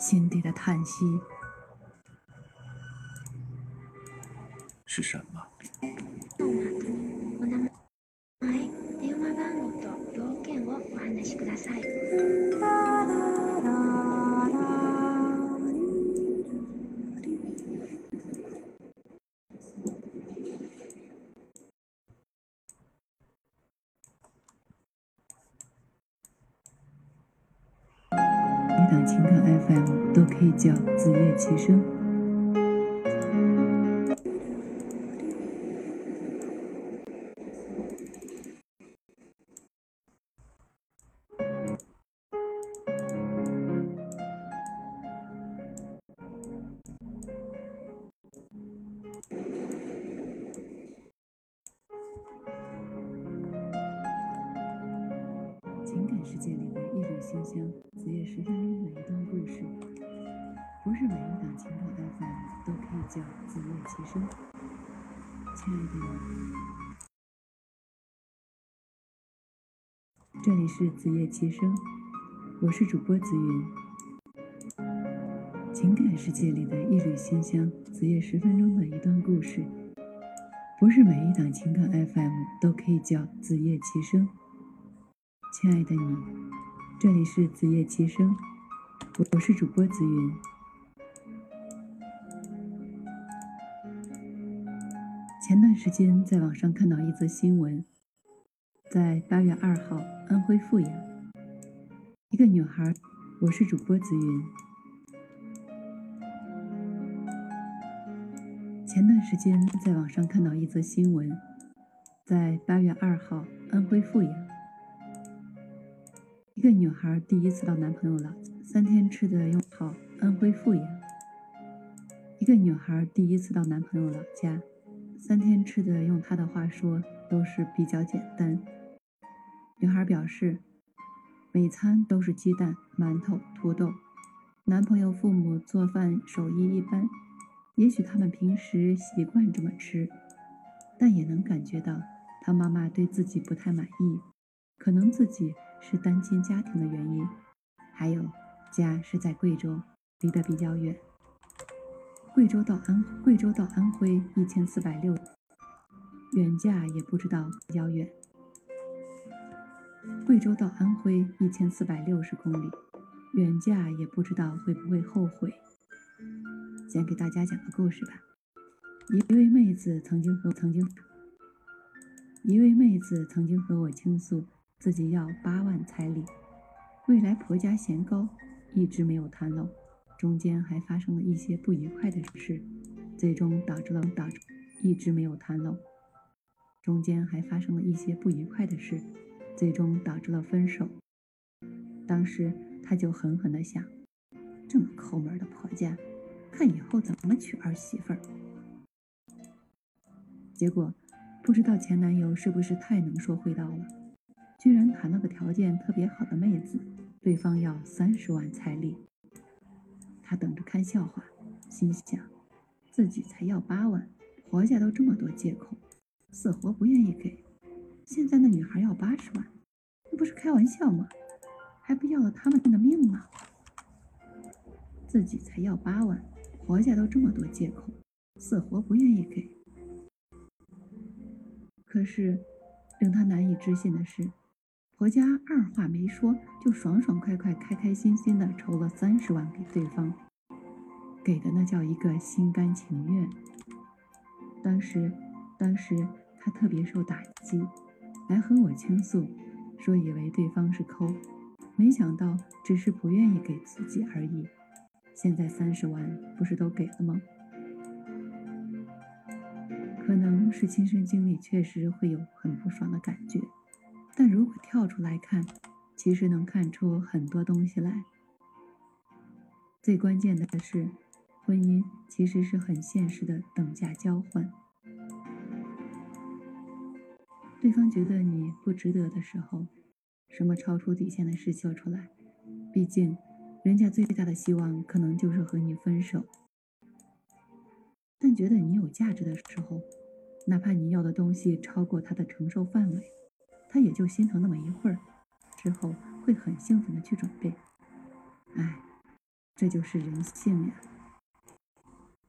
心底的叹息。是什么？可以叫子夜其声。是子夜其声，我是主播子云。情感世界里的一缕馨香，子夜十分钟的一段故事。不是每一档情感 FM 都可以叫子夜其声。亲爱的你，这里是子夜其声，我是主播子云。前段时间在网上看到一则新闻，在八月二号，安徽阜阳，一个女孩，我是主播紫云。前段时间在网上看到一则新闻，在八月二号，安徽阜阳。一个女孩第一次到男朋友老三天吃的用好安徽阜阳。一个女孩第一次到男朋友老家，三天吃的用她的话说都是比较简单。女孩表示，每餐都是鸡蛋、馒头、土豆。男朋友父母做饭手艺一般，也许他们平时习惯这么吃，但也能感觉到他妈妈对自己不太满意，可能自己。是单亲家庭的原因，还有家是在贵州，离得比较远。贵州到安贵州到安徽一千四百六，远嫁也不知道比较远。贵州到安徽一千四百六十公里，远嫁也不知道会不会后悔。先给大家讲个故事吧。一一位妹子曾经和曾经，一位妹子曾经和我倾诉。自己要八万彩礼，未来婆家嫌高，一直没有谈拢，中间还发生了一些不愉快的事，最终导致了导致一直没有谈拢，中间还发生了一些不愉快的事，最终导致了分手。当时他就狠狠地想，这么抠门的婆家，看以后怎么娶儿媳妇儿。结果不知道前男友是不是太能说会道了。居然谈了个条件特别好的妹子，对方要三十万彩礼。他等着看笑话，心想自己才要八万，婆家都这么多借口，死活不愿意给。现在那女孩要八十万，那不是开玩笑吗？还不要了他们的命吗？自己才要八万，婆家都这么多借口，死活不愿意给。可是令他难以置信的是。婆家二话没说，就爽爽快快、开开心心的筹了三十万给对方，给的那叫一个心甘情愿。当时，当时他特别受打击，来和我倾诉，说以为对方是抠，没想到只是不愿意给自己而已。现在三十万不是都给了吗？可能是亲身经历，确实会有很不爽的感觉。但如果跳出来看，其实能看出很多东西来。最关键的是，婚姻其实是很现实的等价交换。对方觉得你不值得的时候，什么超出底线的事说出来。毕竟，人家最大的希望可能就是和你分手。但觉得你有价值的时候，哪怕你要的东西超过他的承受范围。他也就心疼那么一会儿，之后会很兴奋的去准备。哎，这就是人性呀。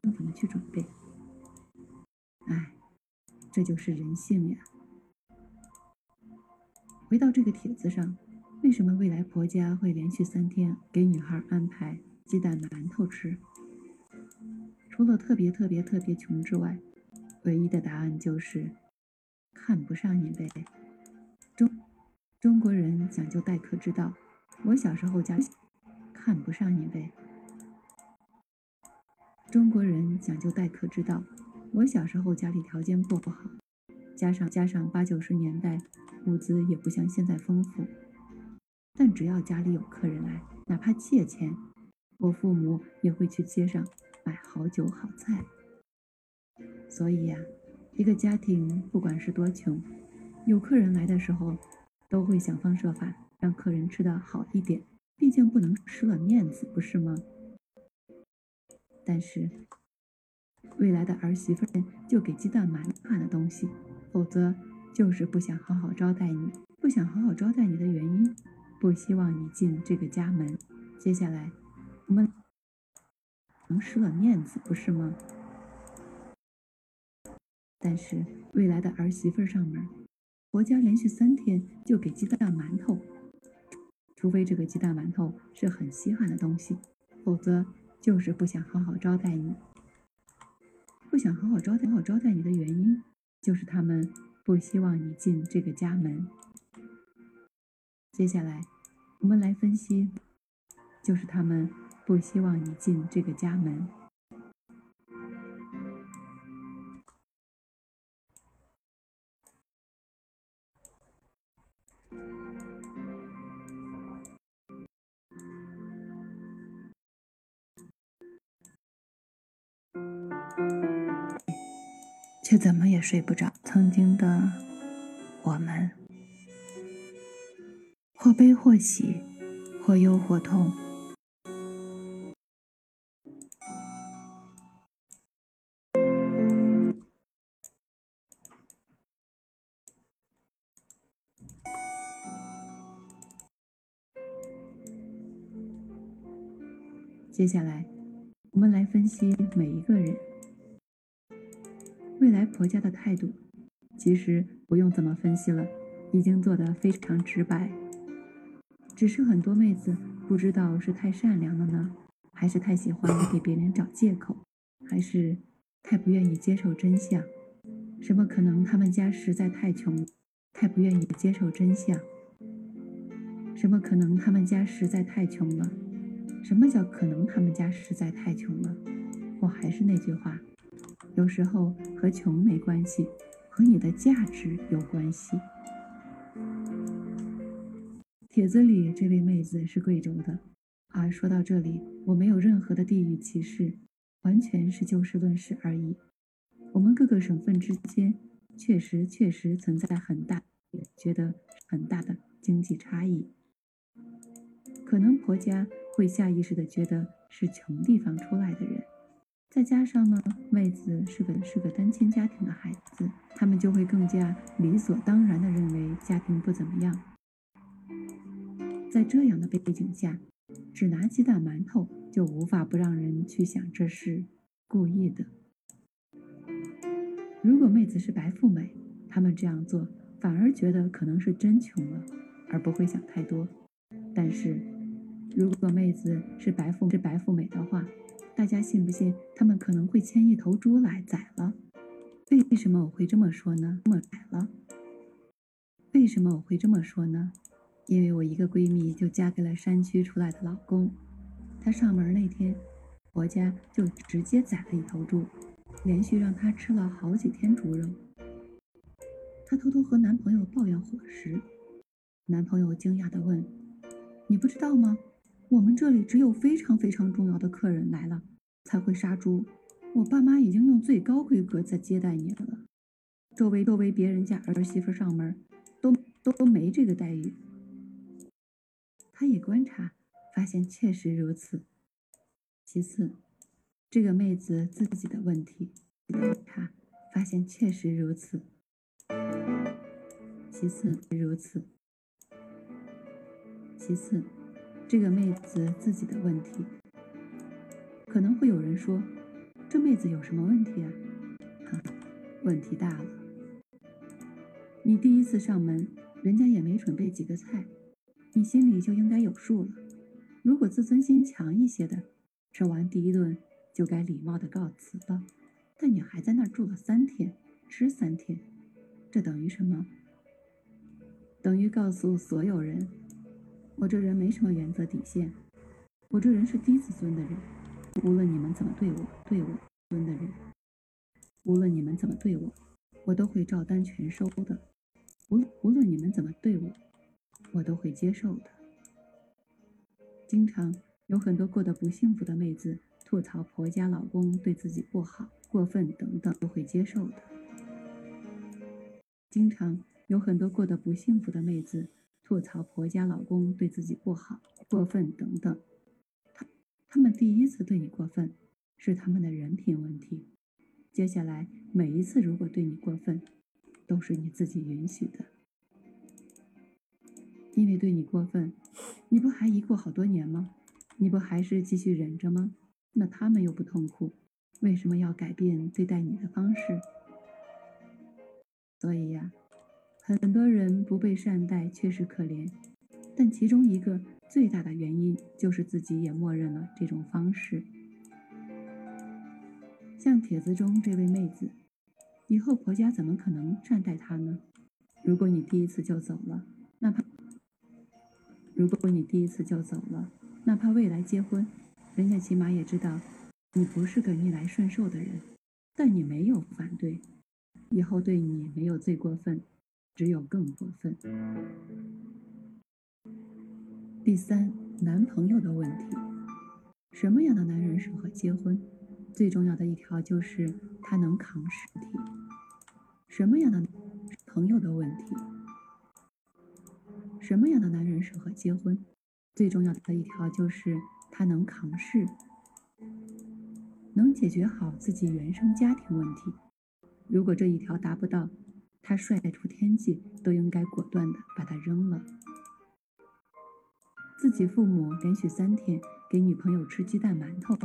怎么去准备？哎，这就是人性呀。回到这个帖子上，为什么未来婆家会连续三天给女孩安排鸡蛋馒头吃？除了特别特别特别穷之外，唯一的答案就是看不上你呗。中中国人讲究待客之道，我小时候家看不上你呗。中国人讲究待客之道，我小时候家里条件不好，加上加上八九十年代物资也不像现在丰富，但只要家里有客人来，哪怕借钱，我父母也会去街上买好酒好菜。所以呀，一个家庭不管是多穷，有客人来的时候，都会想方设法让客人吃的好一点，毕竟不能失了面子，不是吗？但是，未来的儿媳妇就给鸡蛋馒头的东西，否则就是不想好好招待你。不想好好招待你的原因，不希望你进这个家门。接下来，我们能失了面子，不是吗？但是未来的儿媳妇上门，婆家连续三天就给鸡蛋馒头，除非这个鸡蛋馒头是很稀罕的东西，否则。就是不想好好招待你，不想好好招待好招待你的原因，就是他们不希望你进这个家门。接下来，我们来分析，就是他们不希望你进这个家门。却怎么也睡不着。曾经的我们，或悲或喜，或忧或痛。接下来，我们来分析每一个人。未来婆家的态度，其实不用怎么分析了，已经做得非常直白。只是很多妹子不知道是太善良了呢，还是太喜欢给别人找借口，还是太不愿意接受真相？什么可能他们家实在太穷，太不愿意接受真相？什么可能他们家实在太穷了？什么叫可能他们家实在太穷了？我还是那句话。有时候和穷没关系，和你的价值有关系。帖子里这位妹子是贵州的，啊，说到这里，我没有任何的地域歧视，完全是就事论事而已。我们各个省份之间确实确实存在很大，觉得很大的经济差异，可能婆家会下意识的觉得是穷地方出来的人。再加上呢，妹子是个是个单亲家庭的孩子，他们就会更加理所当然的认为家庭不怎么样。在这样的背景下，只拿鸡蛋馒头就无法不让人去想这是故意的。如果妹子是白富美，他们这样做反而觉得可能是真穷了，而不会想太多。但是，如果妹子是白富是白富美的话，大家信不信？他们可能会牵一头猪来宰了。为什么我会这么说呢？这么宰了？为什么我会这么说呢？因为我一个闺蜜就嫁给了山区出来的老公，她上门那天，婆家就直接宰了一头猪，连续让她吃了好几天猪肉。她偷偷和男朋友抱怨伙食，男朋友惊讶地问：“你不知道吗？”我们这里只有非常非常重要的客人来了才会杀猪。我爸妈已经用最高规格在接待你了，周围周围别人家儿媳妇上门都都没这个待遇。他一观察，发现确实如此。其次，这个妹子自己的问题，他发现确实如此。其次如此。其次。这个妹子自己的问题，可能会有人说，这妹子有什么问题啊？哈问题大了。你第一次上门，人家也没准备几个菜，你心里就应该有数了。如果自尊心强一些的，吃完第一顿就该礼貌的告辞了。但你还在那儿住了三天，吃三天，这等于什么？等于告诉所有人，我这人没什么原则底线，我这人是低自尊的人。无论你们怎么对我，对我尊的人，无论你们怎么对我，我都会照单全收的。无无论你们怎么对我，我都会接受的。经常有很多过得不幸福的妹子吐槽婆家老公对自己不好、过分等等，都会接受的。经常。有很多过得不幸福的妹子吐槽婆家老公对自己不好、过分等等。他们第一次对你过分，是他们的人品问题。接下来每一次如果对你过分，都是你自己允许的。因为对你过分，你不还一过好多年吗？你不还是继续忍着吗？那他们又不痛苦，为什么要改变对待你的方式？所以呀。很多人不被善待，确实可怜，但其中一个最大的原因就是自己也默认了这种方式。像帖子中这位妹子，以后婆家怎么可能善待她呢？如果你第一次就走了，哪怕如果你第一次就走了，哪怕未来结婚，人家起码也知道你不是个逆来顺受的人，但你没有反对，以后对你没有最过分。只有更过分。第三，男朋友的问题。什么样的男人适合结婚？最重要的一条就是他能扛实体。什么样的朋友的问题？什么样的男人适合结婚？最重要的一条就是他能扛事，能解决好自己原生家庭问题。如果这一条达不到，他帅出天际，都应该果断的把他扔了。自己父母连续三天给女朋友吃鸡蛋馒头，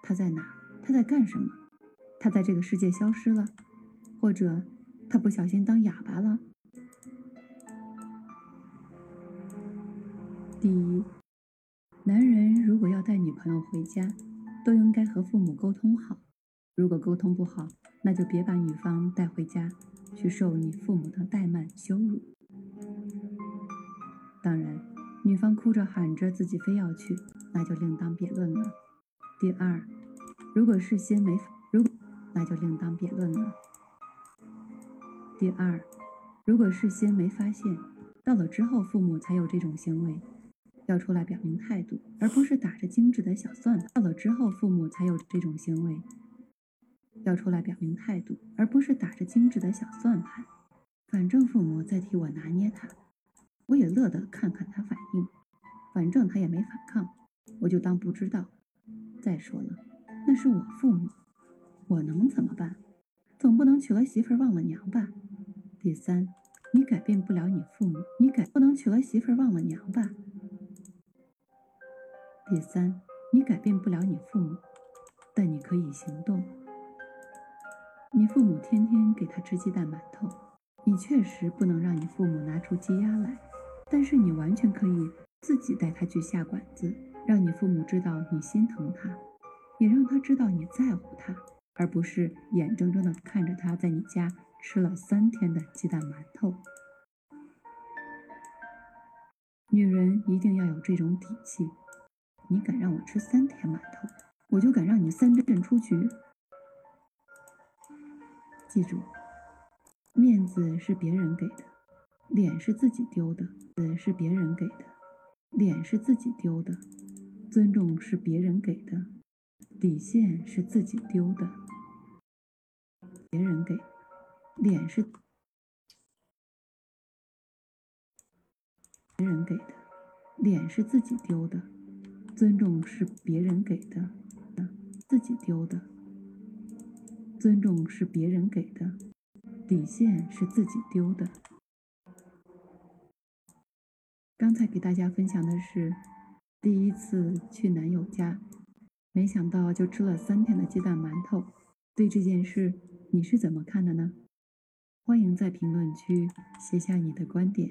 他在哪？他在干什么？他在这个世界消失了，或者他不小心当哑巴了？第一，男人如果要带女朋友回家，都应该和父母沟通好。如果沟通不好，那就别把女方带回家，去受你父母的怠慢羞辱。当然，女方哭着喊着自己非要去，那就另当别论了。第二，如果事先没如那就另当别论了。第二，如果事先没发现，到了之后父母才有这种行为，要出来表明态度，而不是打着精致的小算盘。到了之后父母才有这种行为。要出来表明态度，而不是打着精致的小算盘。反正父母在替我拿捏他，我也乐得看看他反应。反正他也没反抗，我就当不知道。再说了，那是我父母，我能怎么办？总不能娶了媳妇忘了娘吧？第三，你改变不了你父母，你改不能娶了媳妇忘了娘吧？第三，你改变不了你父母，但你可以行动。你父母天天给他吃鸡蛋馒头，你确实不能让你父母拿出鸡鸭来，但是你完全可以自己带他去下馆子，让你父母知道你心疼他，也让他知道你在乎他，而不是眼睁睁的看着他在你家吃了三天的鸡蛋馒头。女人一定要有这种底气，你敢让我吃三天馒头，我就敢让你三阵出局。记住，面子是别人给的，脸是自己丢的；子是别人给的，脸是自己丢的；尊重是别人给的，底线是自己丢的。别人给，脸是别人给的，脸是自己丢的；尊重是别人给的，自己丢的。尊重是别人给的，底线是自己丢的。刚才给大家分享的是第一次去男友家，没想到就吃了三天的鸡蛋馒头。对这件事你是怎么看的呢？欢迎在评论区写下你的观点。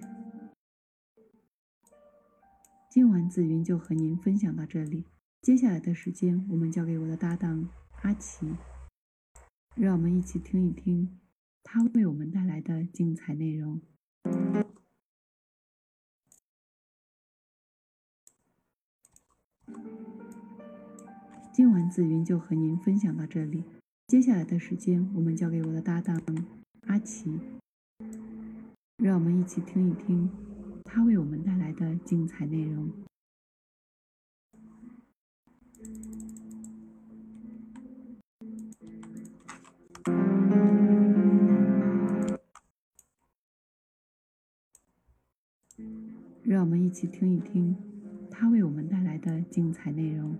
今晚紫云就和您分享到这里，接下来的时间我们交给我的搭档阿奇，让我们一起听一听他为我们带来的精彩内容。今晚紫云就和您分享到这里，接下来的时间我们交给我的搭档阿奇，让我们一起听一听他为我们带来的精彩内容。让我们一起听一听他为我们带来的精彩内容。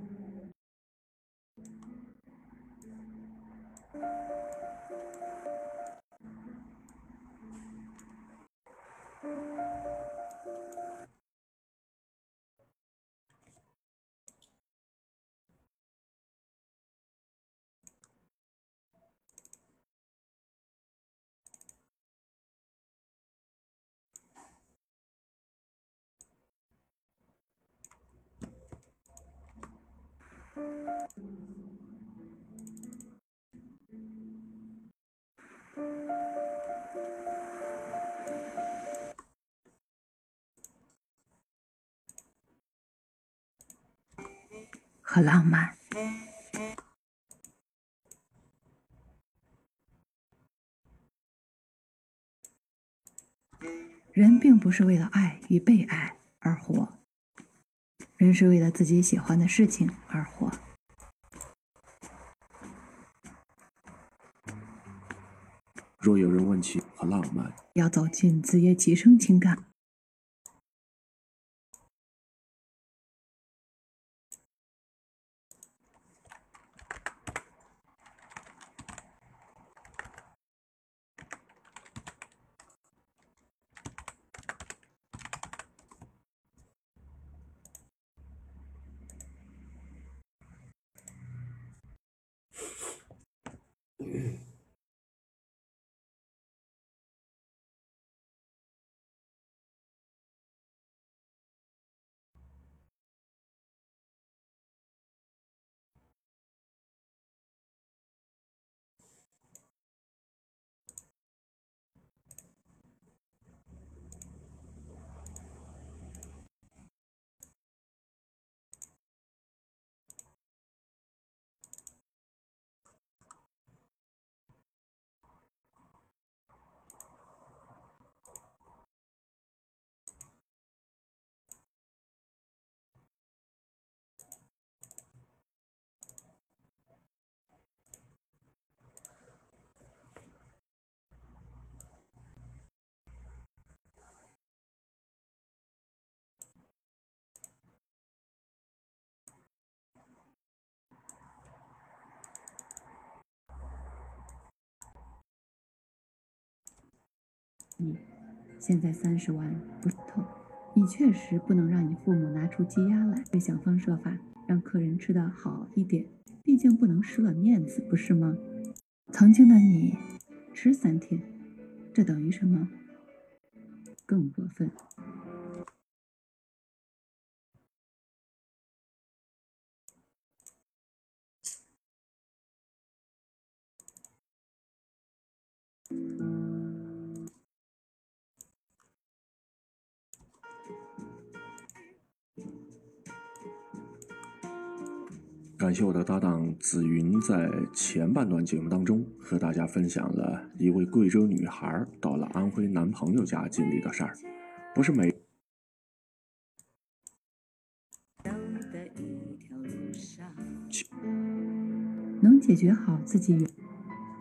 和浪漫。人并不是为了爱与被爱而活，人是为了自己喜欢的事情而活。若有人问起很浪漫，要走进子夜齐声情感。你现在三十万不透，你确实不能让你父母拿出积压来，会想方设法让客人吃得好一点，毕竟不能失了面子，不是吗？曾经的你吃三天，这等于什么？更过分。感谢我的搭档紫云，在前半段节目当中和大家分享了一位贵州女孩到了安徽男朋友家经历的事儿。不是每能解决好自己，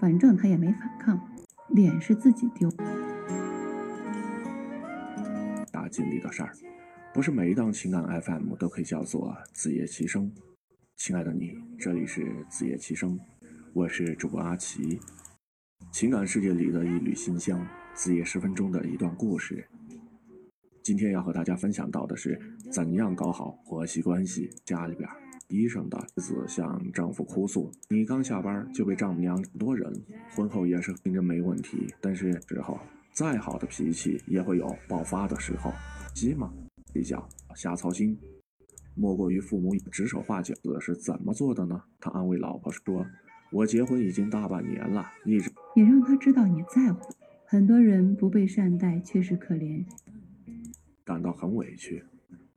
反正他也没反抗，脸是自己丢。大经历的事儿，不是每一档情感 FM 都可以叫做子夜其声。亲爱的你，这里是子夜七声，我是主播阿奇。情感世界里的一缕馨香，子夜十分钟的一段故事。今天要和大家分享到的是怎样搞好婆媳关系。家里边医生的妻子向丈夫哭诉：“你刚下班就被丈母娘多人，婚后也是听着没问题，但是之后再好的脾气也会有爆发的时候。急嘛，比较瞎操心，莫过于父母指手画脚的是怎么做的呢？”他安慰老婆说：“我结婚已经大半年了，一直也让他知道你在乎。很多人不被善待，确实可怜，感到很委屈。”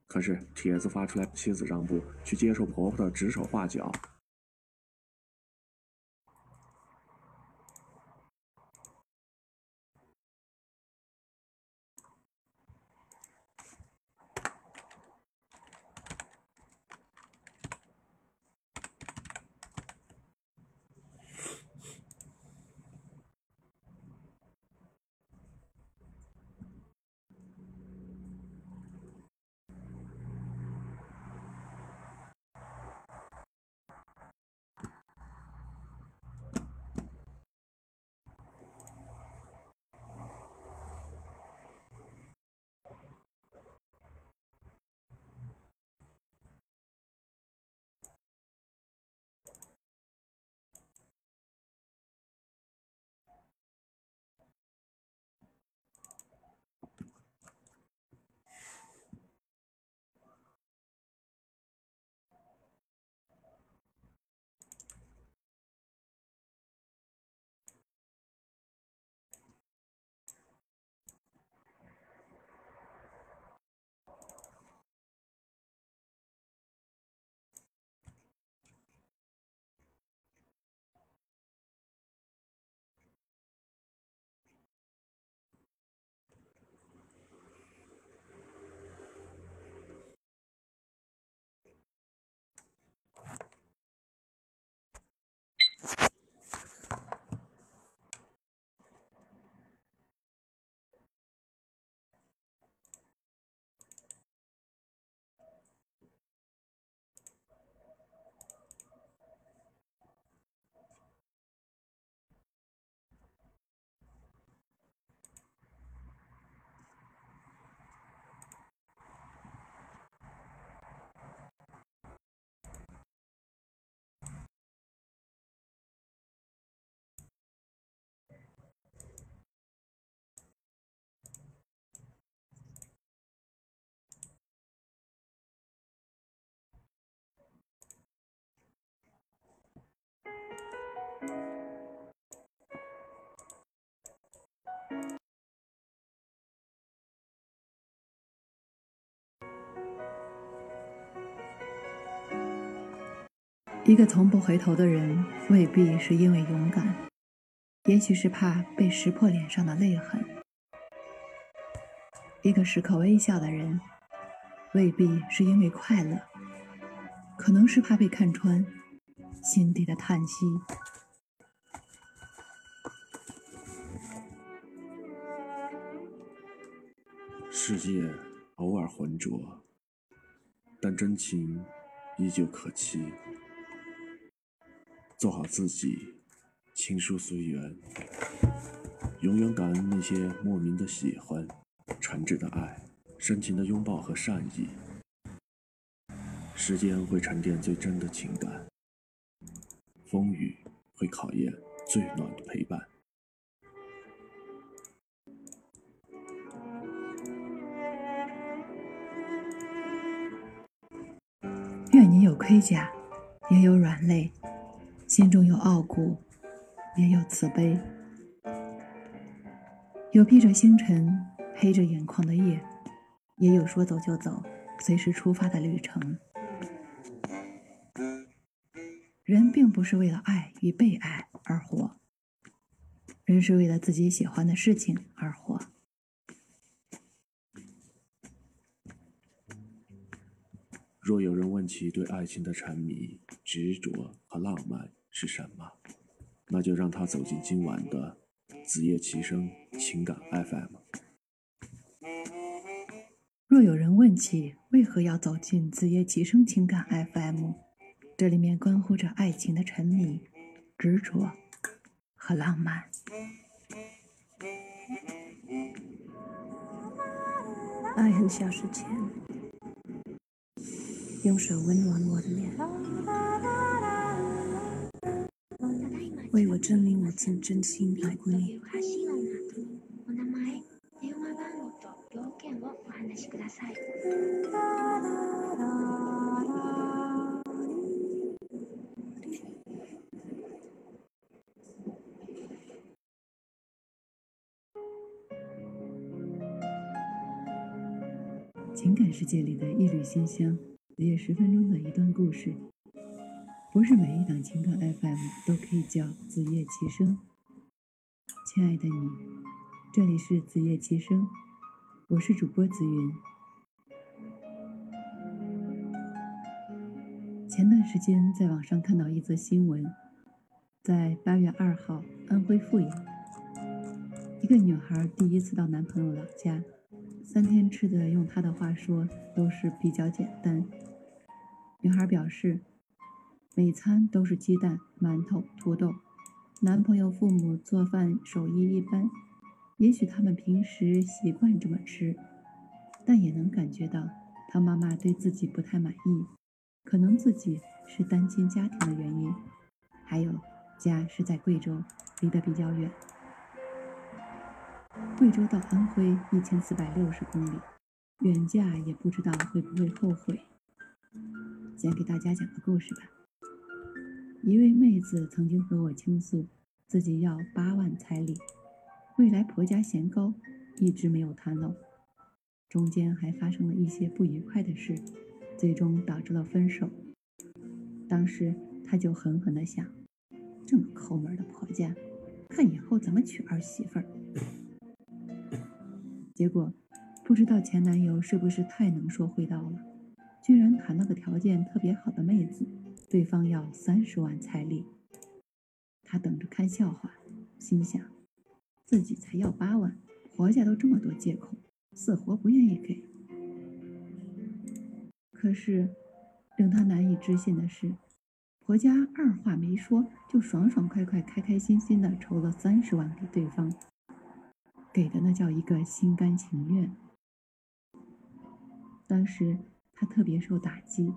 可是帖子发出来，妻子让步，去接受婆婆的指手画脚。一个从不回头的人，未必是因为勇敢，也许是怕被识破脸上的泪痕；一个时刻微笑的人，未必是因为快乐，可能是怕被看穿心底的叹息。世界偶尔浑浊，但真情依旧可期。做好自己，情书随缘，永远感恩那些莫名的喜欢、诚挚的爱、深情的拥抱和善意。时间会沉淀最真的情感，风雨会考验最暖的陪伴。愿你有盔甲，也有软肋。心中有傲骨，也有慈悲；有披着星辰、黑着眼眶的夜，也有说走就走、随时出发的旅程。人并不是为了爱与被爱而活，人是为了自己喜欢的事情而活。若有人问起对爱情的沉迷、执着和浪漫是什么，那就让他走进今晚的子夜齐声情感 FM。若有人问起为何要走进子夜齐声情感 FM，这里面关乎着爱情的沉迷、执着和浪漫。爱很小事情。用手温暖我的脸，为我证明我尽真心爱过你。発信音の後にお名前、電話番号と要件をお話しください。情感世界里的一缕馨香， 子夜十分钟的一段故事。不是每一档情感 FM 都可以叫子夜其声。亲爱的你，这里是子夜其声，我是主播子云。前段时间在网上看到一则新闻，在八月二号，安徽阜阳，一个女孩第一次到男朋友老家。三天吃的，用她的话说，都是比较简单。女孩表示，每餐都是鸡蛋、馒头、土豆。男朋友父母做饭手艺一般，也许他们平时习惯这么吃，但也能感觉到他妈妈对自己不太满意。可能自己是单亲家庭的原因，还有家是在贵州，离得比较远。贵州到安徽一千四百六十公里，远嫁也不知道会不会后悔。先给大家讲个故事吧。一位妹子曾经和我倾诉，自己要八万彩礼，未来婆家嫌高，一直没有谈拢。中间还发生了一些不愉快的事，最终导致了分手。当时她就狠狠地想：这么抠门的婆家，看以后怎么娶儿媳妇儿。结果，不知道前男友是不是太能说会道了，居然谈了个条件特别好的妹子，对方要三十万彩礼。他等着看笑话，心想自己才要八万，婆家都这么多借口，死活不愿意给。可是，令他难以置信的是，婆家二话没说，就爽爽快快、开开心心的筹了三十万给对方。给的那叫一个心甘情愿。当时他特别受打击，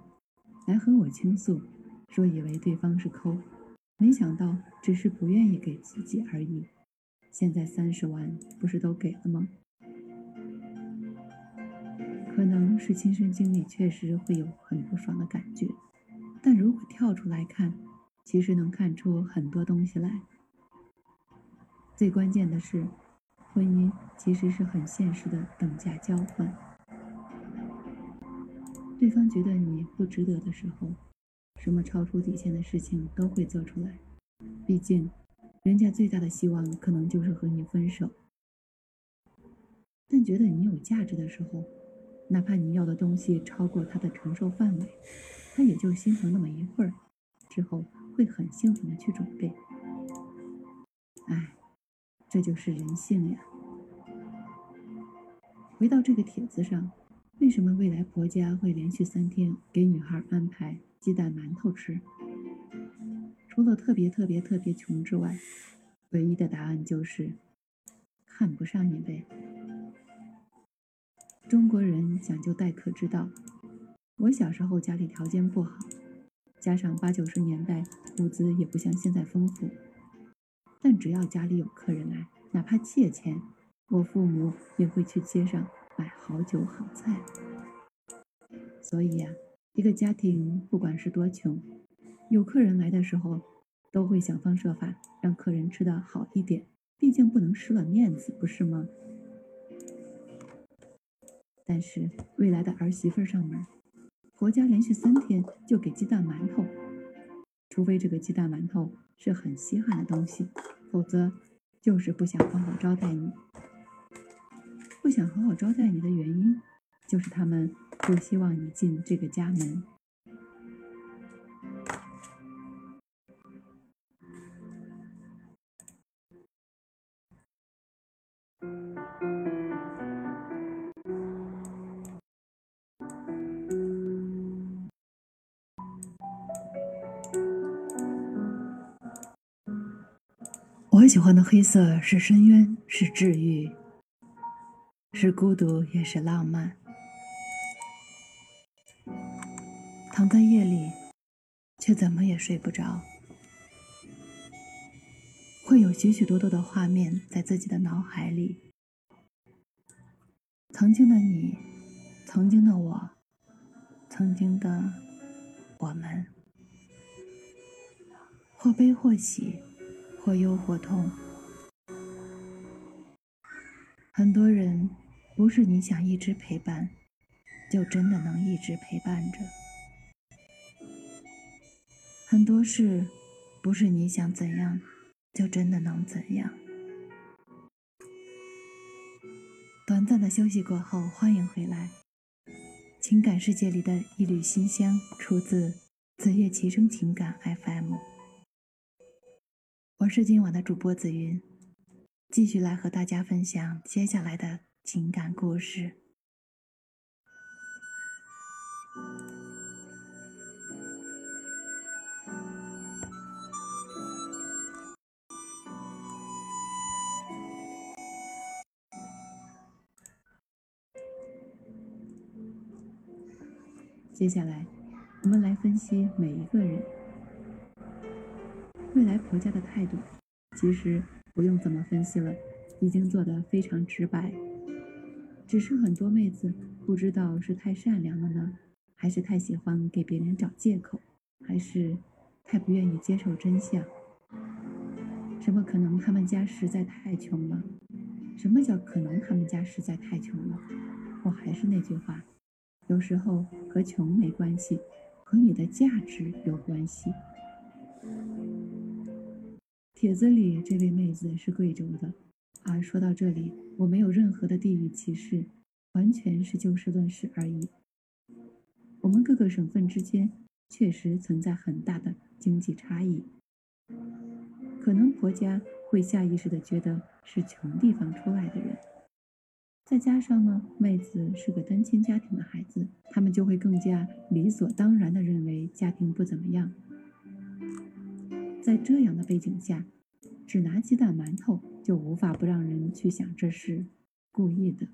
来和我倾诉，说以为对方是抠，没想到只是不愿意给自己而已。现在三十万不是都给了吗？可能是亲身经历，确实会有很不爽的感觉。但如果跳出来看，其实能看出很多东西来。最关键的是。婚姻其实是很现实的等价交换。对方觉得你不值得的时候，什么超出底线的事情都会做出来。毕竟，人家最大的希望可能就是和你分手。但觉得你有价值的时候，哪怕你要的东西超过他的承受范围，他也就心疼那么一会儿，之后会很兴奋的去准备。哎。这就是人性呀！回到这个帖子上，为什么未来婆家会连续三天给女孩安排鸡蛋馒头吃？除了特别特别特别穷之外，唯一的答案就是看不上你呗。中国人讲究待客之道，我小时候家里条件不好，加上八九十年代物资也不像现在丰富。但只要家里有客人来，哪怕借钱，我父母也会去街上买好酒好菜。所以呀，一个家庭不管是多穷，有客人来的时候，都会想方设法让客人吃的好一点，毕竟不能失了面子，不是吗？但是未来的儿媳妇上门，婆家连续三天就给鸡蛋馒头，除非这个鸡蛋馒头。是很稀罕的东西，否则就是不想好好招待你。不想好好招待你的原因，就是他们不希望你进这个家门。我喜欢的黑色是深渊，是治愈，是孤独，也是浪漫。躺在夜里，却怎么也睡不着，会有许许多多的画面在自己的脑海里。曾经的你，曾经的我，曾经的我们，或悲或喜，或忧或痛。很多人不是你想一直陪伴，就真的能一直陪伴着。很多事不是你想怎样，就真的能怎样。短暂的休息过后，欢迎回来。情感世界里的一缕馨香，出自子夜齐声情感 FM。我是今晚的主播紫云。继续来和大家分享接下来的情感故事。接下来，我们来分析每一个人未来婆家的态度。其实。不用怎么分析了，已经做得非常直白。只是很多妹子不知道是太善良了呢，还是太喜欢给别人找借口，还是太不愿意接受真相。什么可能他们家实在太穷了？什么叫可能他们家实在太穷了？我还是那句话，有时候和穷没关系，和你的价值有关系。帖子里这位妹子是贵州的，啊，说到这里，我没有任何的地域歧视，完全是就事论事而已。我们各个省份之间确实存在很大的经济差异，可能婆家会下意识的觉得是穷地方出来的人，再加上呢，妹子是个单亲家庭的孩子，他们就会更加理所当然的认为家庭不怎么样。在这样的背景下，只拿鸡蛋馒头就无法不让人去想这是故意的。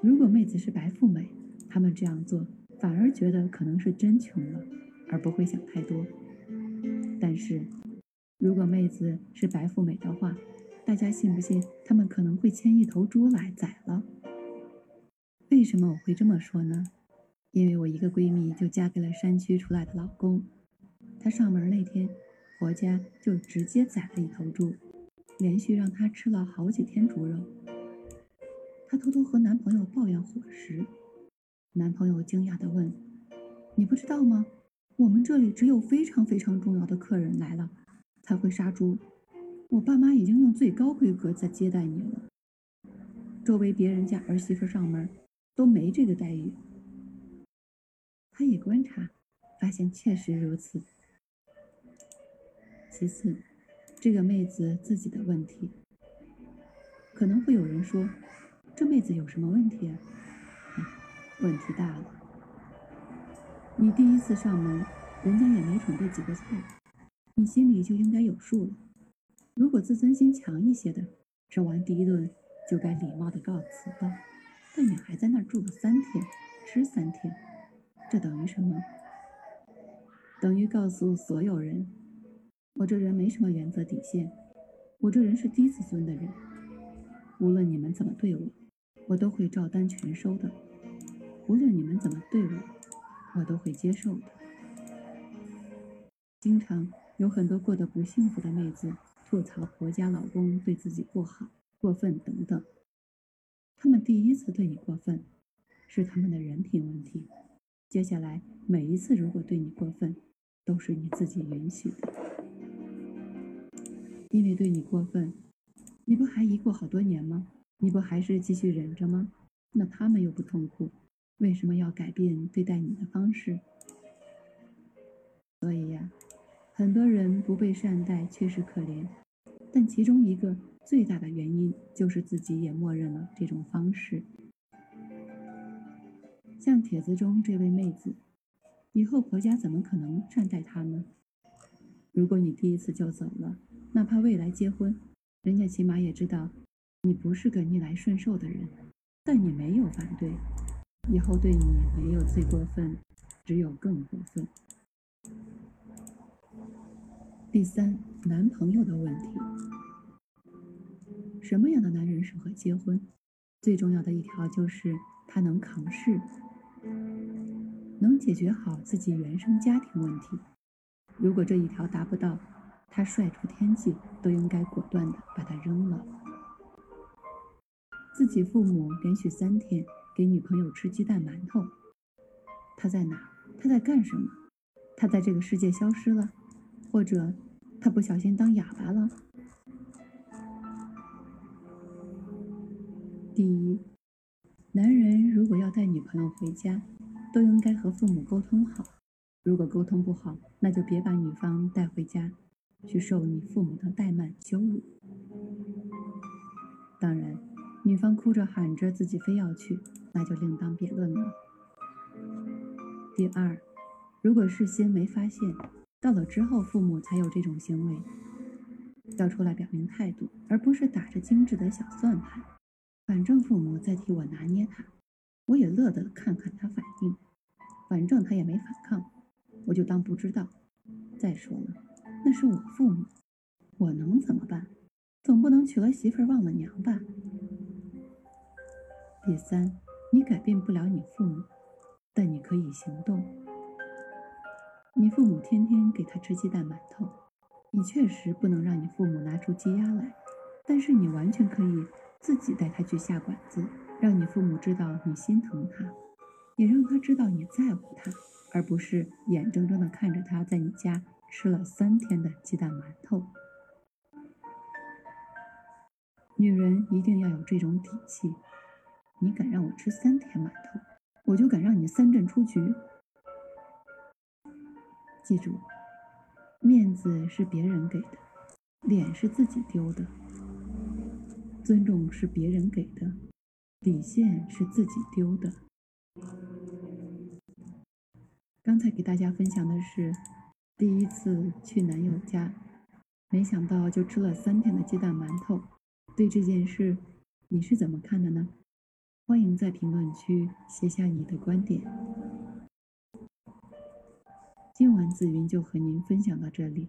如果妹子是白富美，他们这样做反而觉得可能是真穷了，而不会想太多。但是，如果妹子是白富美的话，大家信不信他们可能会牵一头猪来宰了？为什么我会这么说呢？因为我一个闺蜜就嫁给了山区出来的老公。她上门那天，婆家就直接宰了一头猪，连续让她吃了好几天猪肉。她偷偷和男朋友抱怨伙食，男朋友惊讶地问：“你不知道吗？我们这里只有非常非常重要的客人来了，才会杀猪。我爸妈已经用最高规格在接待你了，周围别人家儿媳妇上门都没这个待遇。”他也观察，发现确实如此。其次，这个妹子自己的问题，可能会有人说，这妹子有什么问题啊？问题大了。你第一次上门，人家也没准备几个菜，你心里就应该有数了。如果自尊心强一些的，吃完第一顿就该礼貌的告辞了。但你还在那儿住了三天，吃三天，这等于什么？等于告诉所有人。我这人没什么原则底线，我这人是低自尊的人。无论你们怎么对我，我都会照单全收的；无论你们怎么对我，我都会接受的。经常有很多过得不幸福的妹子吐槽婆家老公对自己不好、过分等等。他们第一次对你过分，是他们的人品问题。接下来每一次如果对你过分，都是你自己允许的。因为对你过分，你不还一过好多年吗？你不还是继续忍着吗？那他们又不痛苦，为什么要改变对待你的方式？所以呀，很多人不被善待确实可怜，但其中一个最大的原因就是自己也默认了这种方式。像帖子中这位妹子，以后婆家怎么可能善待她呢？如果你第一次就走了。哪怕未来结婚，人家起码也知道你不是个逆来顺受的人，但你没有反对，以后对你没有最过分，只有更过分。第三，男朋友的问题。什么样的男人适合结婚？最重要的一条就是他能扛事，能解决好自己原生家庭问题。如果这一条达不到，他帅出天际都应该果断的把他扔了。自己父母连续三天给女朋友吃鸡蛋馒头，他在哪？他在干什么？他在这个世界消失了，或者他不小心当哑巴了？第一，男人如果要带女朋友回家，都应该和父母沟通好。如果沟通不好，那就别把女方带回家，去受你父母的怠慢羞辱。当然，女方哭着喊着自己非要去，那就另当别论了。第二，如果事先没发现，到了之后父母才有这种行为，要出来表明态度，而不是打着精致的小算盘。反正父母在替我拿捏他，我也乐得看看他反应。反正他也没反抗，我就当不知道。再说了，那是我父母，我能怎么办？总不能娶了媳妇忘了娘吧？第三，你改变不了你父母，但你可以行动。你父母天天给他吃鸡蛋馒头，你确实不能让你父母拿出鸡鸭来，但是你完全可以。自己带他去下馆子，让你父母知道你心疼他，也让他知道你在乎他，而不是眼睁睁的看着他在你家吃了三天的鸡蛋馒头。女人一定要有这种底气，你敢让我吃三天馒头，我就敢让你三阵出局。记住，面子是别人给的，脸是自己丢的。尊重是别人给的，底线是自己丢的。刚才给大家分享的是第一次去男友家，没想到就吃了三天的鸡蛋馒头。对这件事，你是怎么看的呢？欢迎在评论区写下你的观点。今晚紫云就和您分享到这里，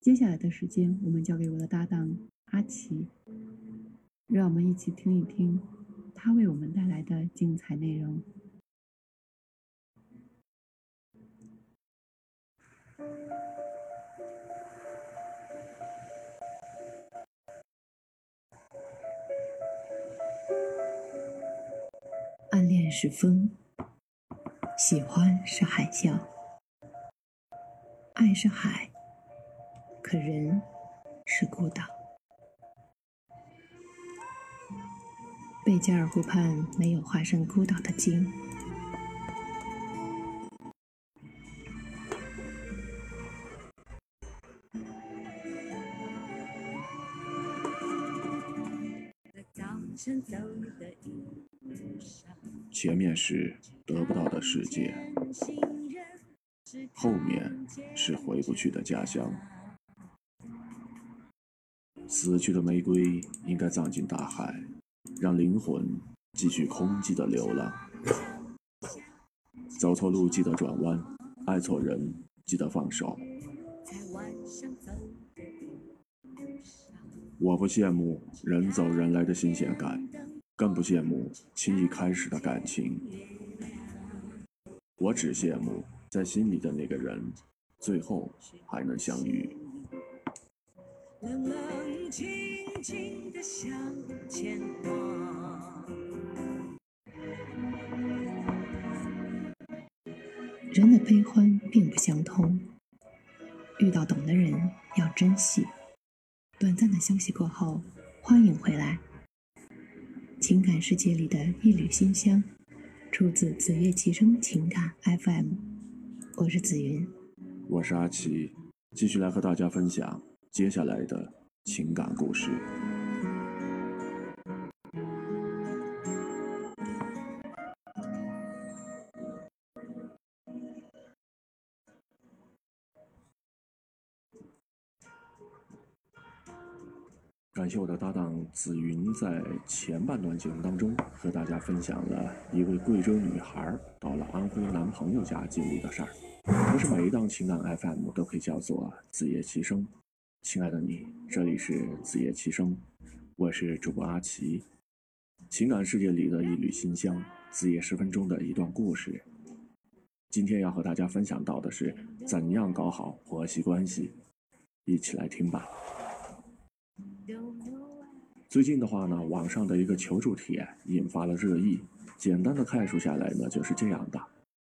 接下来的时间我们交给我的搭档阿奇。让我们一起听一听他为我们带来的精彩内容。是风，喜欢是海啸，爱是海，可人是孤岛。贝加尔湖畔没有化身孤岛的鲸。前面是得不到的世界，后面是回不去的家乡。死去的玫瑰应该葬进大海。让灵魂继续空寂的流浪。走错路记得转弯，爱错人记得放手。我不羡慕人走人来的新鲜感，更不羡慕轻易开始的感情。我只羡慕在心里的那个人，最后还能相遇。冷冷清清的向前人的悲欢并不相通，遇到懂的人要珍惜。短暂的休息过后，欢迎回来。情感世界里的一缕馨香，出自紫月其中情感 FM。我是紫云，我是阿奇，继续来和大家分享。接下来的情感故事。感谢我的搭档紫云在前半段节目当中和大家分享了一位贵州女孩到了安徽男朋友家经历的事儿。不是每一档情感 FM 都可以叫做子夜其声。亲爱的你，这里是子夜其声，我是主播阿奇。情感世界里的一缕馨香，子夜十分钟的一段故事。今天要和大家分享到的是怎样搞好婆媳关系，一起来听吧。最近的话呢，网上的一个求助帖引发了热议。简单的概述下来呢，就是这样的：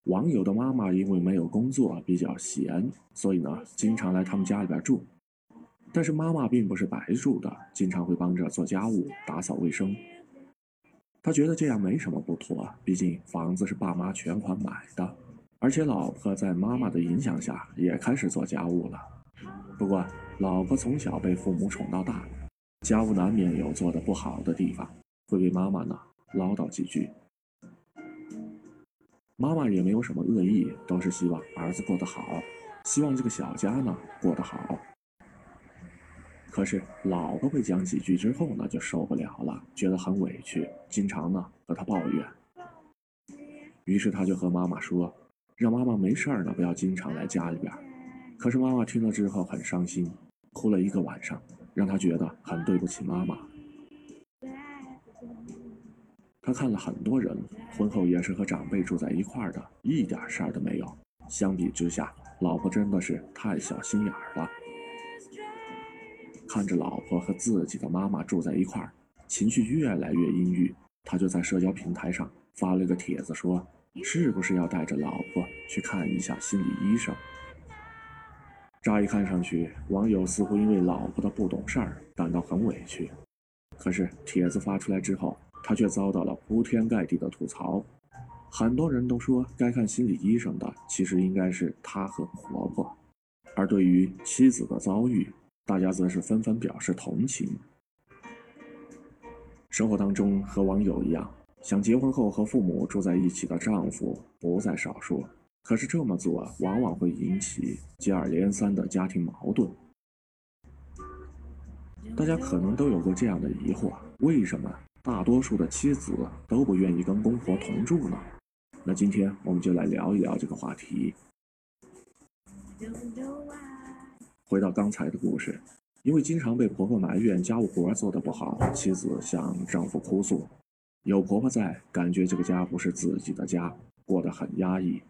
网友的妈妈因为没有工作，比较闲，所以呢，经常来他们家里边住。但是妈妈并不是白住的，经常会帮着做家务、打扫卫生。他觉得这样没什么不妥，毕竟房子是爸妈全款买的，而且老婆在妈妈的影响下也开始做家务了。不过，老婆从小被父母宠到大。家务难免有做的不好的地方，会被妈妈呢唠叨几句。妈妈也没有什么恶意，都是希望儿子过得好，希望这个小家呢过得好。可是老婆被讲几句之后呢，就受不了了，觉得很委屈，经常呢和他抱怨。于是他就和妈妈说，让妈妈没事儿呢不要经常来家里边。可是妈妈听了之后很伤心，哭了一个晚上。让他觉得很对不起妈妈。他看了很多人，婚后也是和长辈住在一块儿的，一点事儿都没有。相比之下，老婆真的是太小心眼儿了。看着老婆和自己的妈妈住在一块儿，情绪越来越阴郁，他就在社交平台上发了个帖子，说是不是要带着老婆去看一下心理医生。乍一看上去，网友似乎因为老婆的不懂事儿感到很委屈。可是帖子发出来之后，他却遭到了铺天盖地的吐槽。很多人都说，该看心理医生的其实应该是他和婆婆。而对于妻子的遭遇，大家则是纷纷表示同情。生活当中和网友一样，想结婚后和父母住在一起的丈夫不在少数。可是这么做往往会引起接二连三的家庭矛盾。大家可能都有过这样的疑惑：为什么大多数的妻子都不愿意跟公婆同住呢？那今天我们就来聊一聊这个话题。回到刚才的故事，因为经常被婆婆埋怨家务活做得不好，妻子向丈夫哭诉：有婆婆在，感觉这个家不是自己的家，过得很压抑。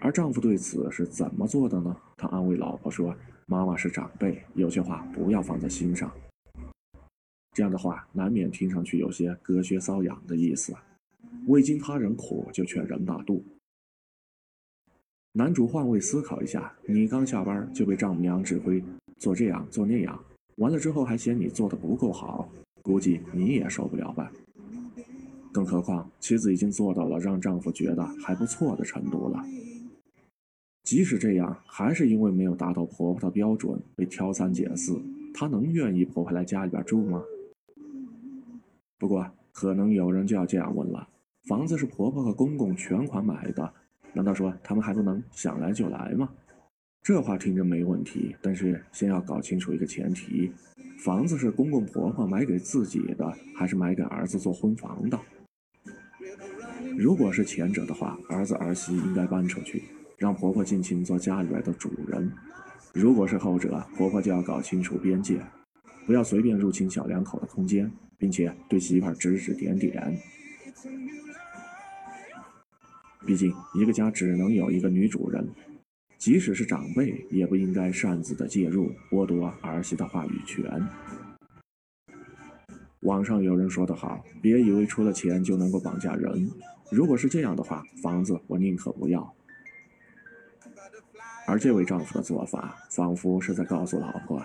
而丈夫对此是怎么做的呢？他安慰老婆说：“妈妈是长辈，有些话不要放在心上。”这样的话难免听上去有些隔靴搔痒的意思。未经他人苦，就劝人大度。男主换位思考一下：你刚下班就被丈母娘指挥做这样做那样，完了之后还嫌你做的不够好，估计你也受不了吧？更何况妻子已经做到了让丈夫觉得还不错的程度了。即使这样，还是因为没有达到婆婆的标准被挑三拣四，她能愿意婆婆来家里边住吗？不过，可能有人就要这样问了：房子是婆婆和公公全款买的，难道说他们还不能想来就来吗？这话听着没问题，但是先要搞清楚一个前提：房子是公公婆婆买给自己的，还是买给儿子做婚房的？如果是前者的话，儿子儿媳应该搬出去。让婆婆尽情做家里边的主人。如果是后者，婆婆就要搞清楚边界，不要随便入侵小两口的空间，并且对媳妇指指点点。毕竟一个家只能有一个女主人，即使是长辈，也不应该擅自的介入，剥夺儿媳的话语权。网上有人说得好，别以为出了钱就能够绑架人。如果是这样的话，房子我宁可不要。而这位丈夫的做法，仿佛是在告诉老婆：“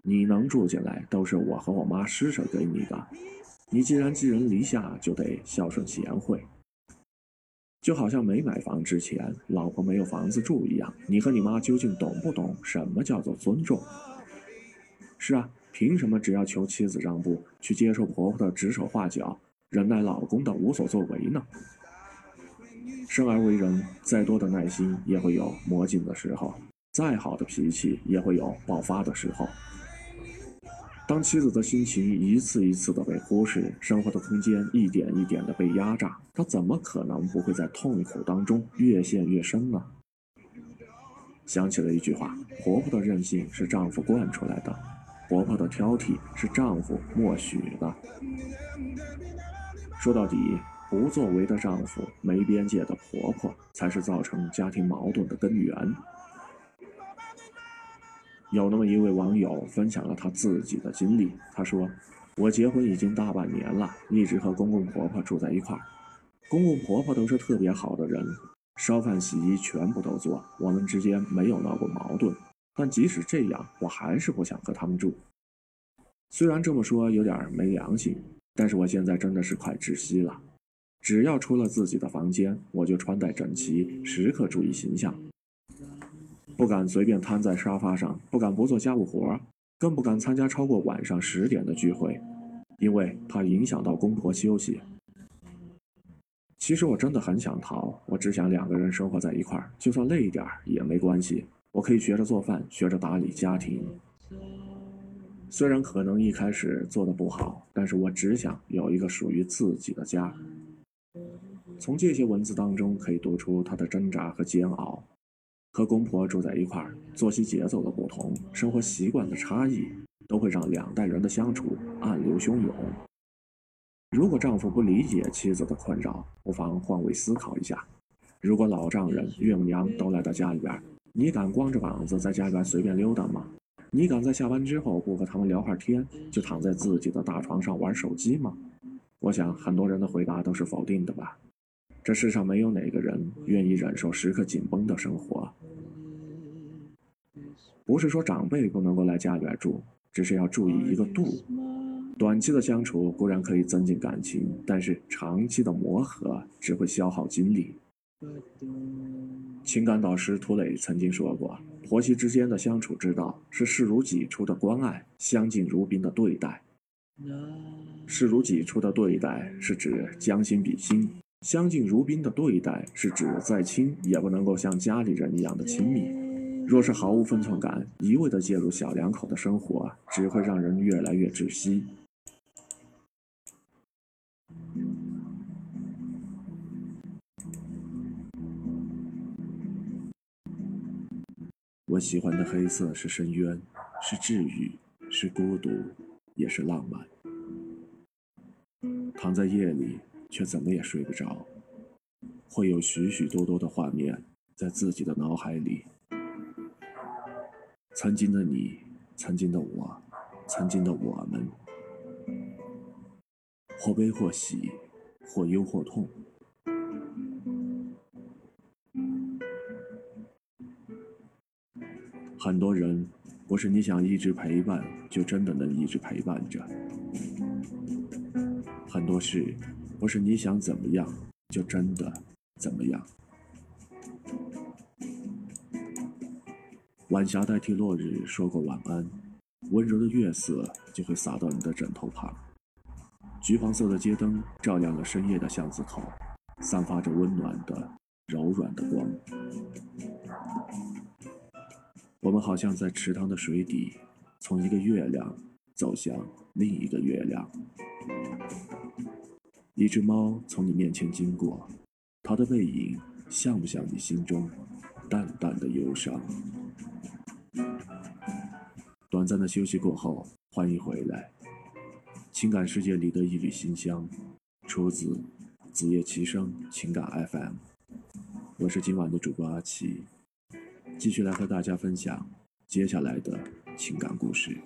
你能住进来，都是我和我妈施舍给你的。你既然寄人篱下，就得孝顺贤惠。”就好像没买房之前，老婆没有房子住一样。你和你妈究竟懂不懂什么叫做尊重？是啊，凭什么只要求妻子让步，去接受婆婆的指手画脚，忍耐老公的无所作为呢？生而为人，再多的耐心也会有磨尽的时候，再好的脾气也会有爆发的时候。当妻子的心情一次一次的被忽视，生活的空间一点一点的被压榨，他怎么可能不会在痛苦当中越陷越深呢？想起了一句话：“婆婆的任性是丈夫惯出来的，婆婆的挑剔是丈夫默许的。”说到底，不作为的丈夫、没边界的婆婆，才是造成家庭矛盾的根源。有那么一位网友分享了他自己的经历，他说：“我结婚已经大半年了，一直和公公婆婆住在一块儿。公公婆婆都是特别好的人，烧饭洗衣全部都做，我们之间没有闹过矛盾。但即使这样，我还是不想和他们住。虽然这么说有点没良心，但是我现在真的是快窒息了。只要出了自己的房间，我就穿戴整齐，时刻注意形象。”不敢随便瘫在沙发上，不敢不做家务活，更不敢参加超过晚上十点的聚会，因为怕影响到公婆休息。其实我真的很想逃，我只想两个人生活在一块儿，就算累一点也没关系，我可以学着做饭，学着打理家庭。虽然可能一开始做的不好，但是我只想有一个属于自己的家。从这些文字当中可以读出他的挣扎和煎熬。和公婆住在一块儿，作息节奏的不同，生活习惯的差异，都会让两代人的相处暗流汹涌。如果丈夫不理解妻子的困扰，不妨换位思考一下：如果老丈人、岳母娘都来到家里边，你敢光着膀子在家里边随便溜达吗？你敢在下班之后不和他们聊会儿天，就躺在自己的大床上玩手机吗？我想很多人的回答都是否定的吧。这世上没有哪个人愿意忍受时刻紧绷的生活。不是说长辈不能够来家里边住，只是要注意一个度。短期的相处固然可以增进感情，但是长期的磨合只会消耗精力。情感导师涂磊曾经说过，婆媳之间的相处之道是视如己出的关爱，相敬如宾的对待。视如己出的对待是指将心比心。相敬如宾的对待，是指再亲也不能够像家里人一样的亲密。若是毫无分寸感，一味的介入小两口的生活，只会让人越来越窒息。我喜欢的黑色是深渊，是治愈，是孤独，也是浪漫。躺在夜里。却怎么也睡不着，会有许许多多的画面在自己的脑海里。曾经的你，曾经的我，曾经的我们，或悲或喜，或忧或痛。很多人不是你想一直陪伴，就真的能一直陪伴着。很多事。不是你想怎么样就真的怎么样。晚霞代替落日说过晚安，温柔的月色就会洒到你的枕头旁。橘黄色的街灯照亮了深夜的巷子口，散发着温暖的、柔软的光。我们好像在池塘的水底，从一个月亮走向另一个月亮。一只猫从你面前经过，它的背影像不像你心中淡淡的忧伤？短暂的休息过后，欢迎回来。情感世界里的一缕馨香，出自子夜其声情感 FM。我是今晚的主播阿奇，继续来和大家分享接下来的情感故事。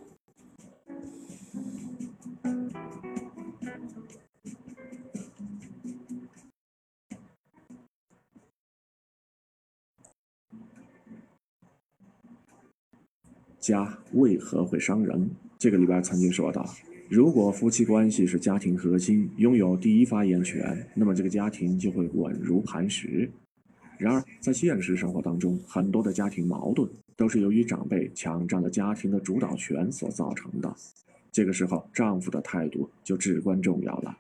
家为何会伤人？这个里边曾经说到，如果夫妻关系是家庭核心，拥有第一发言权，那么这个家庭就会稳如磐石。然而，在现实生活当中，很多的家庭矛盾都是由于长辈抢占了家庭的主导权所造成的。这个时候，丈夫的态度就至关重要了，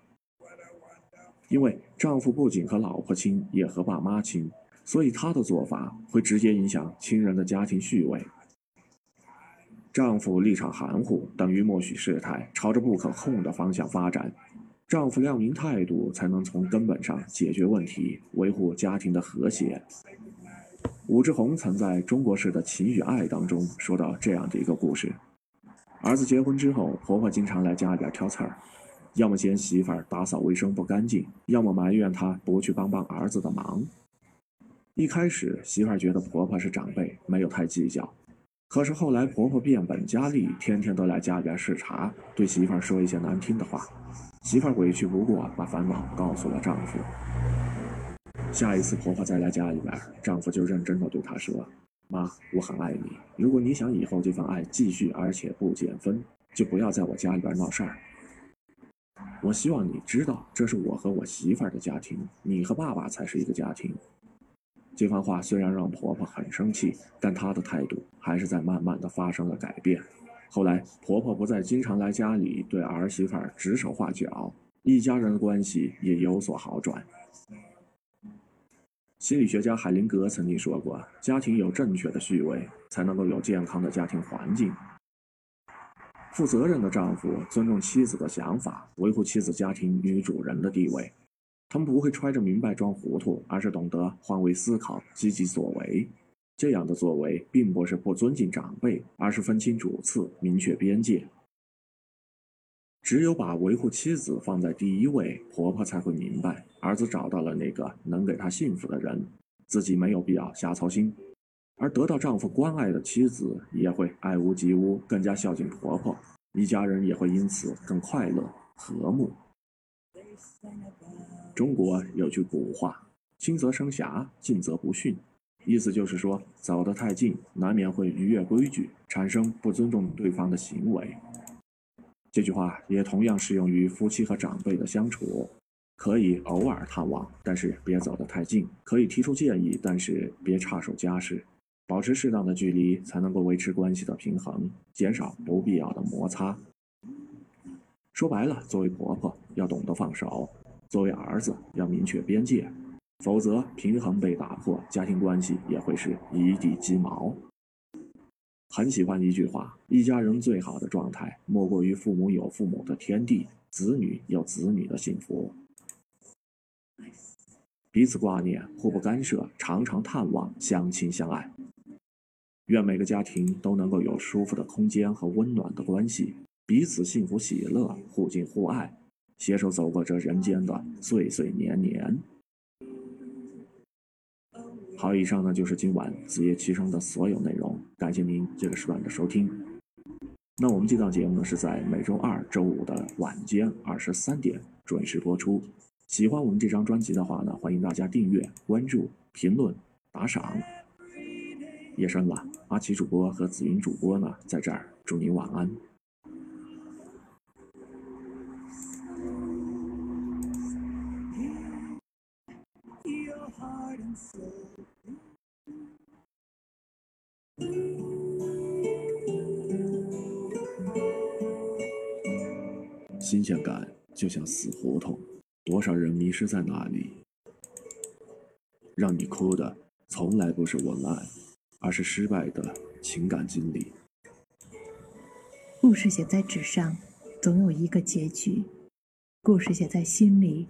因为丈夫不仅和老婆亲，也和爸妈亲，所以他的做法会直接影响亲人的家庭序位。丈夫立场含糊，等于默许事态朝着不可控的方向发展。丈夫亮明态度，才能从根本上解决问题，维护家庭的和谐。武志红曾在中国式的情与爱当中说到这样的一个故事：儿子结婚之后，婆婆经常来家里边挑刺儿，要么嫌媳妇儿打扫卫生不干净，要么埋怨她不去帮帮儿子的忙。一开始，媳妇儿觉得婆婆是长辈，没有太计较。可是后来，婆婆变本加厉，天天都来家里边视察，对媳妇儿说一些难听的话。媳妇儿委屈不过，把烦恼告诉了丈夫。下一次婆婆再来家里边，丈夫就认真的对她说：“妈，我很爱你。如果你想以后这份爱继续，而且不减分，就不要在我家里边闹事儿。我希望你知道，这是我和我媳妇儿的家庭，你和爸爸才是一个家庭。”这番话虽然让婆婆很生气，但她的态度还是在慢慢的发生了改变。后来，婆婆不再经常来家里对儿媳妇指手画脚，一家人的关系也有所好转。心理学家海灵格曾经说过：“家庭有正确的序位，才能够有健康的家庭环境。”负责任的丈夫尊重妻子的想法，维护妻子家庭女主人的地位。他们不会揣着明白装糊涂，而是懂得换位思考、积极作为。这样的作为并不是不尊敬长辈，而是分清主次、明确边界。只有把维护妻子放在第一位，婆婆才会明白，儿子找到了那个能给她幸福的人，自己没有必要瞎操心。而得到丈夫关爱的妻子也会爱屋及乌，更加孝敬婆婆，一家人也会因此更快乐和睦。中国有句古话：“亲则生侠，近则不逊。”意思就是说，走得太近，难免会逾越规矩，产生不尊重对方的行为。这句话也同样适用于夫妻和长辈的相处，可以偶尔探望，但是别走得太近；可以提出建议，但是别插手家事，保持适当的距离，才能够维持关系的平衡，减少不必要的摩擦。说白了，作为婆婆要懂得放手。作为儿子，要明确边界，否则平衡被打破，家庭关系也会是一地鸡毛。很喜欢一句话：一家人最好的状态，莫过于父母有父母的天地，子女有子女的幸福。彼此挂念，互不干涉，常常探望，相亲相爱。愿每个家庭都能够有舒服的空间和温暖的关系，彼此幸福喜乐，互敬互爱。携手走过这人间的岁岁年年。好，以上呢就是今晚子夜七声的所有内容，感谢您这个时段的收听。那我们这档节目呢是在每周二、周五的晚间二十三点准时播出。喜欢我们这张专辑的话呢，欢迎大家订阅、关注、评论、打赏。夜深了，阿奇主播和紫云主播呢在这儿祝您晚安。新鲜感就像死胡同，多少人迷失在那里。让你哭的从来不是文案，而是失败的情感经历。故事写在纸上，总有一个结局；故事写在心里，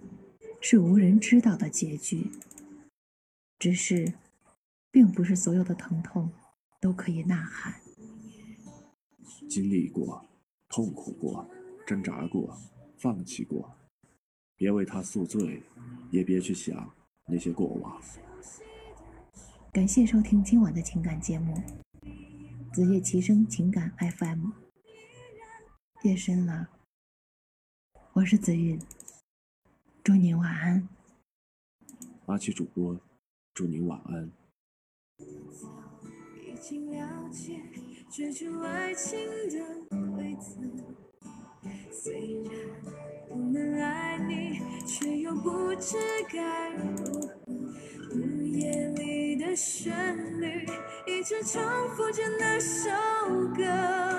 是无人知道的结局。只是，并不是所有的疼痛都可以呐喊。经历过，痛苦过。挣扎过，放弃过，别为他宿醉，也别去想那些过往。感谢收听今晚的情感节目《子夜齐声情感 FM》。夜深了，我是子韵，祝您晚安。阿奇主播，祝您晚安。已经了解追逐爱情的规则虽然不能爱你，却又不知该如何。午夜里的旋律，一直重复着那首歌。